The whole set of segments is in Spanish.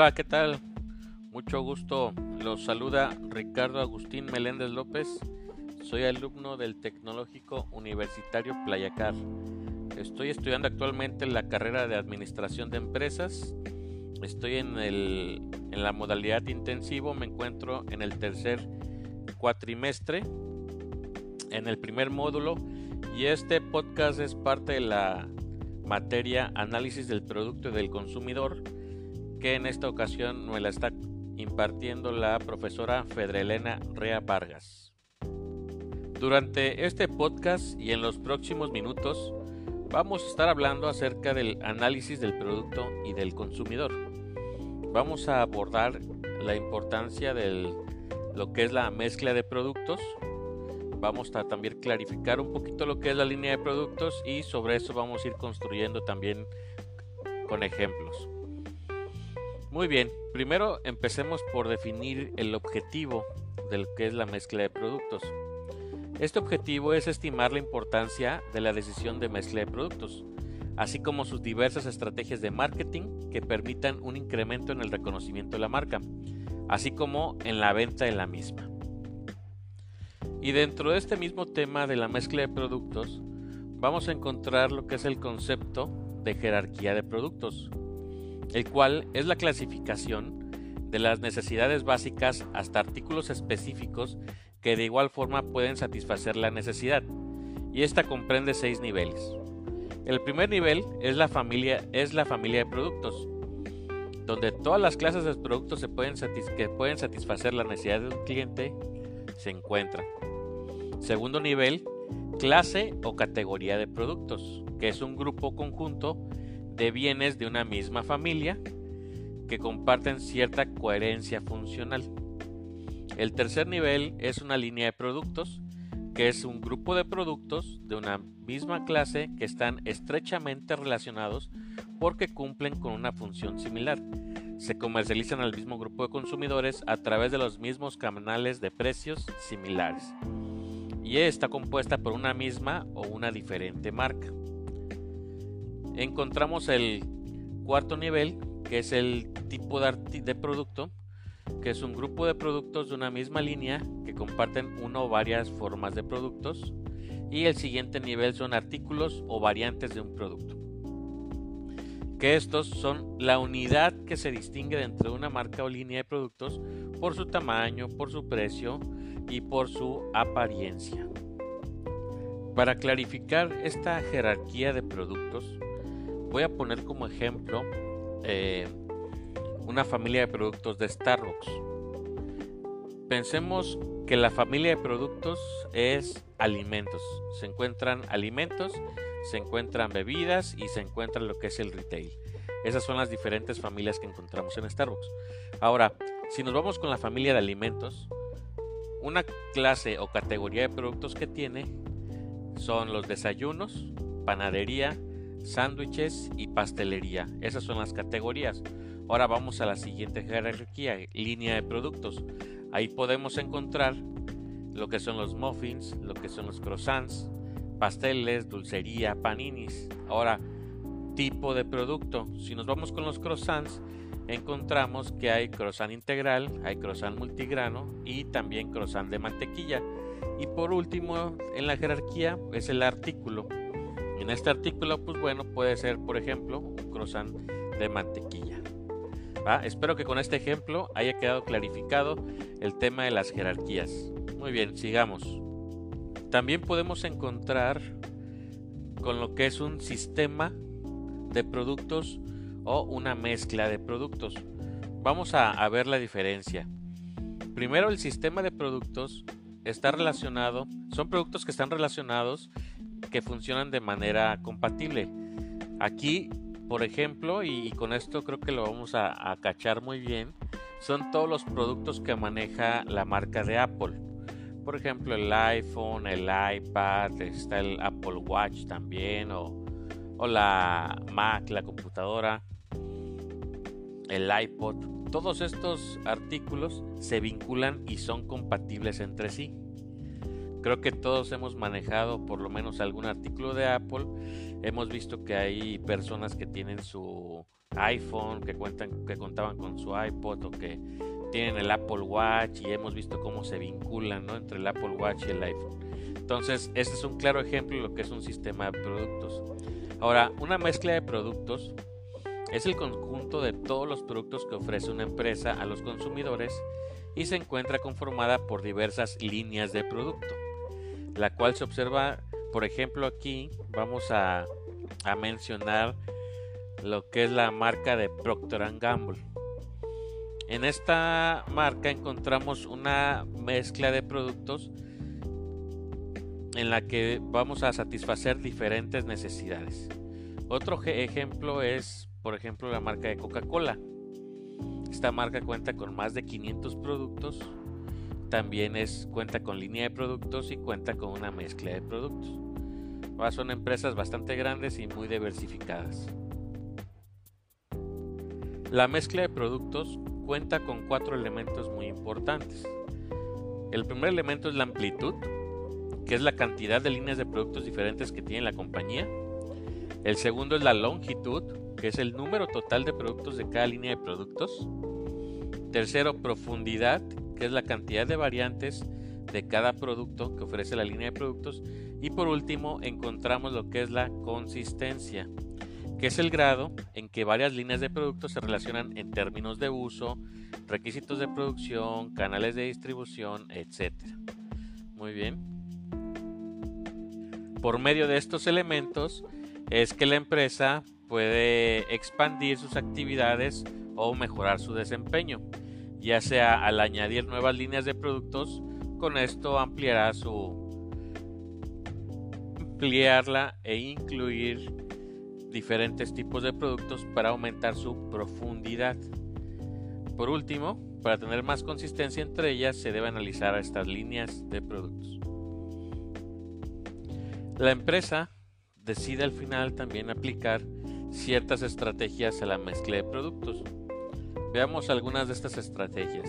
Hola, ¿qué tal? Mucho gusto. Los saluda Ricardo Agustín Meléndez López. Soy alumno del Tecnológico Universitario Playacar. Estoy estudiando actualmente la carrera de Administración de Empresas. Estoy en, el, en la modalidad intensivo. Me encuentro en el tercer cuatrimestre, en el primer módulo. Y este podcast es parte de la materia Análisis del Producto y del Consumidor que en esta ocasión me la está impartiendo la profesora Fedrelena Rea Vargas. Durante este podcast y en los próximos minutos vamos a estar hablando acerca del análisis del producto y del consumidor. Vamos a abordar la importancia de lo que es la mezcla de productos. Vamos a también clarificar un poquito lo que es la línea de productos y sobre eso vamos a ir construyendo también con ejemplos. Muy bien, primero empecemos por definir el objetivo de lo que es la mezcla de productos. Este objetivo es estimar la importancia de la decisión de mezcla de productos, así como sus diversas estrategias de marketing que permitan un incremento en el reconocimiento de la marca, así como en la venta de la misma. Y dentro de este mismo tema de la mezcla de productos, vamos a encontrar lo que es el concepto de jerarquía de productos, el cual es la clasificación de las necesidades básicas hasta artículos específicos que de igual forma pueden satisfacer la necesidad, y esta comprende seis niveles. El primer nivel es la familia, es la familia de productos, donde todas las clases de productos que pueden satisfacer la necesidad de un cliente se encuentran. Segundo nivel, clase o categoría de productos, que es un grupo conjunto de bienes de una misma familia que comparten cierta coherencia funcional. El tercer nivel es una línea de productos, que es un grupo de productos de una misma clase que están estrechamente relacionados porque cumplen con una función similar. Se comercializan al mismo grupo de consumidores a través de los mismos canales de precios similares. Y está compuesta por una misma o una diferente marca encontramos el cuarto nivel, que es el tipo de, producto, que es un grupo de productos de una misma línea que comparten una o varias formas de productos. Y el siguiente nivel son artículos o variantes de un producto. Que estos son la unidad que se distingue dentro de una marca o línea de productos por su tamaño, por su precio y por su apariencia. Para clarificar esta jerarquía de productos, Voy a poner como ejemplo eh, una familia de productos de Starbucks. Pensemos que la familia de productos es alimentos. Se encuentran alimentos, se encuentran bebidas y se encuentra lo que es el retail. Esas son las diferentes familias que encontramos en Starbucks. Ahora, si nos vamos con la familia de alimentos, una clase o categoría de productos que tiene son los desayunos, panadería, sándwiches y pastelería. Esas son las categorías. Ahora vamos a la siguiente jerarquía, línea de productos. Ahí podemos encontrar lo que son los muffins, lo que son los croissants, pasteles, dulcería, paninis. Ahora, tipo de producto. Si nos vamos con los croissants, encontramos que hay croissant integral, hay croissant multigrano y también croissant de mantequilla. Y por último, en la jerarquía es el artículo. En este artículo, pues bueno, puede ser, por ejemplo, un croissant de mantequilla. Espero que con este ejemplo haya quedado clarificado el tema de las jerarquías. Muy bien, sigamos. También podemos encontrar con lo que es un sistema de productos o una mezcla de productos. Vamos a, ver la diferencia. Primero, el sistema de productos está relacionado, son productos que están relacionados que funcionan de manera compatible. Aquí, por ejemplo, y, con esto creo que lo vamos a, cachar muy bien, son todos los productos que maneja la marca de Apple. Por ejemplo, el iPhone, el iPad, está el Apple Watch también, o, o la Mac, la computadora, el iPod. Todos estos artículos se vinculan y son compatibles entre sí. Creo que todos hemos manejado por lo menos algún artículo de Apple. Hemos visto que hay personas que tienen su iPhone, que cuentan, que contaban con su iPod o que tienen el Apple Watch y hemos visto cómo se vinculan ¿no? entre el Apple Watch y el iPhone. Entonces, este es un claro ejemplo de lo que es un sistema de productos. Ahora, una mezcla de productos es el conjunto de todos los productos que ofrece una empresa a los consumidores y se encuentra conformada por diversas líneas de producto, la cual se observa, por ejemplo, aquí vamos a, mencionar lo que es la marca de Procter Gamble. En esta marca encontramos una mezcla de productos en la que vamos a satisfacer diferentes necesidades. Otro ejemplo es, por ejemplo, la marca de Coca-Cola. Esta marca cuenta con más de 500 productos. También es, cuenta con línea de productos y cuenta con una mezcla de productos. Son empresas bastante grandes y muy diversificadas. La mezcla de productos cuenta con cuatro elementos muy importantes. El primer elemento es la amplitud, que es la cantidad de líneas de productos diferentes que tiene la compañía. El segundo es la longitud, que es el número total de productos de cada línea de productos. Tercero, profundidad, que es la cantidad de variantes de cada producto que ofrece la línea de productos. Y por último, encontramos lo que es la consistencia, que es el grado en que varias líneas de productos se relacionan en términos de uso, requisitos de producción, canales de distribución, etc. Muy bien. Por medio de estos elementos es que la empresa puede expandir sus actividades o mejorar su desempeño, ya sea al añadir nuevas líneas de productos, con esto ampliará su ampliarla e incluir diferentes tipos de productos para aumentar su profundidad. Por último, para tener más consistencia entre ellas se debe analizar estas líneas de productos. La empresa decide al final también aplicar ciertas estrategias a la mezcla de productos. Veamos algunas de estas estrategias.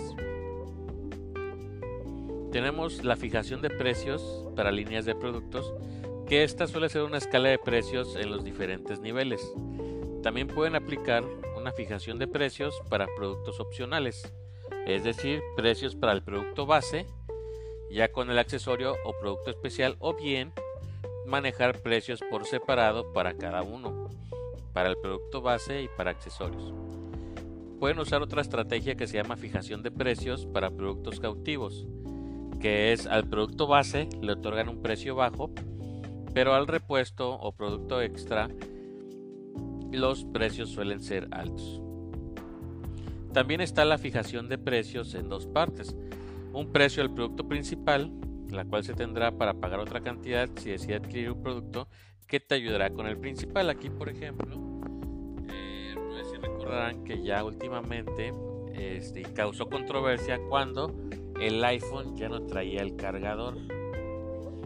Tenemos la fijación de precios para líneas de productos que esta suele ser una escala de precios en los diferentes niveles. También pueden aplicar una fijación de precios para productos opcionales, es decir, precios para el producto base, ya con el accesorio o producto especial, o bien manejar precios por separado para cada uno, para el producto base y para accesorios. Pueden usar otra estrategia que se llama fijación de precios para productos cautivos, que es al producto base le otorgan un precio bajo pero al repuesto o producto extra los precios suelen ser altos. También está la fijación de precios en dos partes. Un precio del producto principal, la cual se tendrá para pagar otra cantidad si decide adquirir un producto que te ayudará con el principal. Aquí, por ejemplo, que ya últimamente este, causó controversia cuando el iPhone ya no traía el cargador.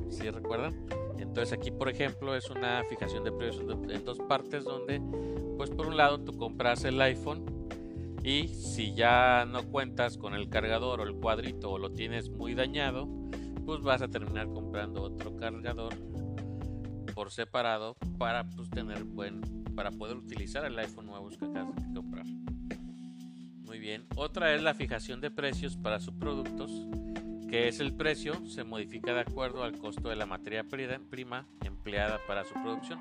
¿Sí recuerdan? Entonces aquí, por ejemplo, es una fijación de precios en dos partes donde, pues por un lado, tú compras el iPhone y si ya no cuentas con el cargador o el cuadrito o lo tienes muy dañado, pues vas a terminar comprando otro cargador por separado para pues, tener buen para poder utilizar el iPhone nuevo que acabas de comprar. Muy bien. Otra es la fijación de precios para subproductos que es el precio, se modifica de acuerdo al costo de la materia prima empleada para su producción.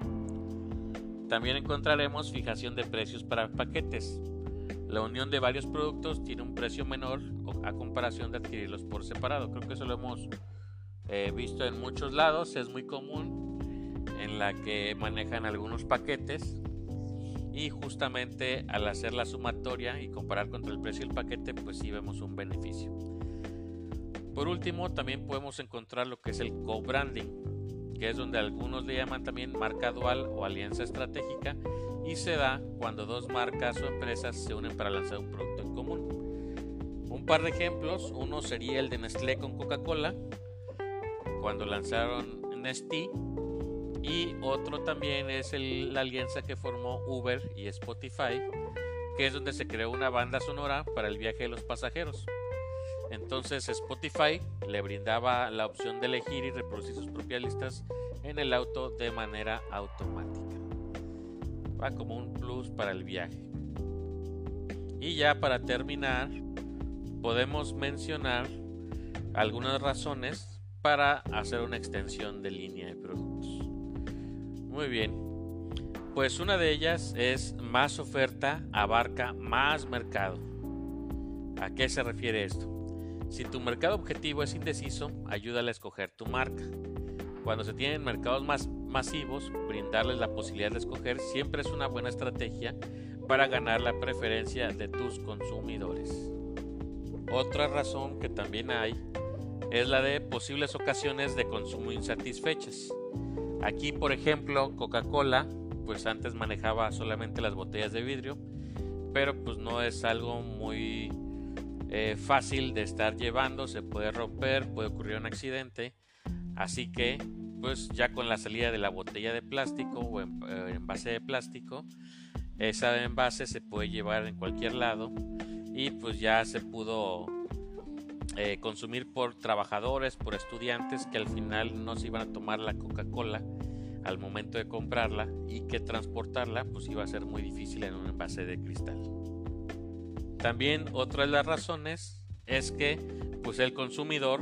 También encontraremos fijación de precios para paquetes. La unión de varios productos tiene un precio menor a comparación de adquirirlos por separado. Creo que eso lo hemos eh, visto en muchos lados, es muy común en la que manejan algunos paquetes y justamente al hacer la sumatoria y comparar contra el precio del paquete pues sí vemos un beneficio. Por último, también podemos encontrar lo que es el co-branding, que es donde algunos le llaman también marca dual o alianza estratégica y se da cuando dos marcas o empresas se unen para lanzar un producto en común. Un par de ejemplos, uno sería el de Nestlé con Coca-Cola, cuando lanzaron Nestlé, y otro también es la alianza que formó Uber y Spotify, que es donde se creó una banda sonora para el viaje de los pasajeros. Entonces Spotify le brindaba la opción de elegir y reproducir sus propias listas en el auto de manera automática. Va como un plus para el viaje. Y ya para terminar, podemos mencionar algunas razones para hacer una extensión de línea de productos. Muy bien, pues una de ellas es más oferta abarca más mercado. ¿A qué se refiere esto? Si tu mercado objetivo es indeciso, ayúdale a escoger tu marca. Cuando se tienen mercados más masivos, brindarles la posibilidad de escoger siempre es una buena estrategia para ganar la preferencia de tus consumidores. Otra razón que también hay es la de posibles ocasiones de consumo insatisfechas. Aquí, por ejemplo, Coca-Cola, pues antes manejaba solamente las botellas de vidrio, pero pues no es algo muy eh, fácil de estar llevando, se puede romper, puede ocurrir un accidente, así que pues ya con la salida de la botella de plástico o en, eh, envase de plástico, esa envase se puede llevar en cualquier lado y pues ya se pudo eh, consumir por trabajadores, por estudiantes que al final no se iban a tomar la Coca-Cola al momento de comprarla y que transportarla pues iba a ser muy difícil en un envase de cristal. También otra de las razones es que pues el consumidor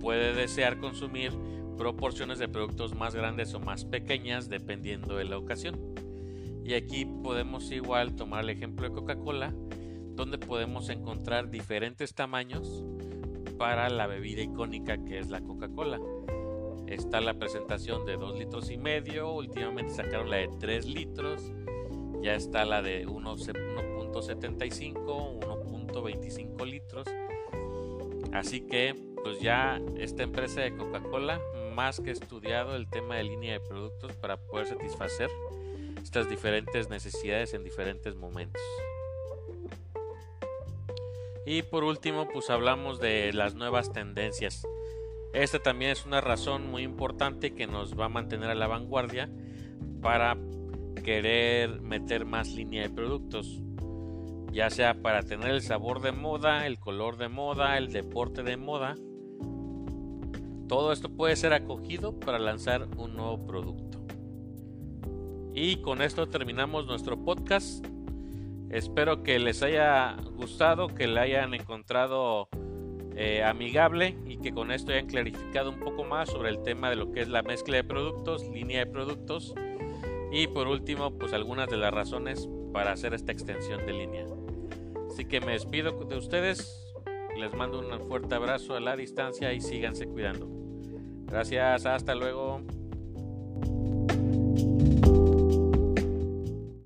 puede desear consumir proporciones de productos más grandes o más pequeñas dependiendo de la ocasión. Y aquí podemos igual tomar el ejemplo de Coca-Cola, donde podemos encontrar diferentes tamaños para la bebida icónica que es la Coca-Cola. Está la presentación de 2 litros y medio, últimamente sacaron la de 3 litros, ya está la de 1.75, 1.25 litros. Así que pues ya esta empresa de Coca-Cola más que estudiado el tema de línea de productos para poder satisfacer estas diferentes necesidades en diferentes momentos. Y por último, pues hablamos de las nuevas tendencias. Esta también es una razón muy importante que nos va a mantener a la vanguardia para querer meter más línea de productos, ya sea para tener el sabor de moda, el color de moda, el deporte de moda. Todo esto puede ser acogido para lanzar un nuevo producto. Y con esto terminamos nuestro podcast. Espero que les haya gustado, que le hayan encontrado eh, amigable y que con esto hayan clarificado un poco más sobre el tema de lo que es la mezcla de productos, línea de productos y por último pues algunas de las razones para hacer esta extensión de línea. Así que me despido de ustedes, les mando un fuerte abrazo a la distancia y síganse cuidando. Gracias, hasta luego.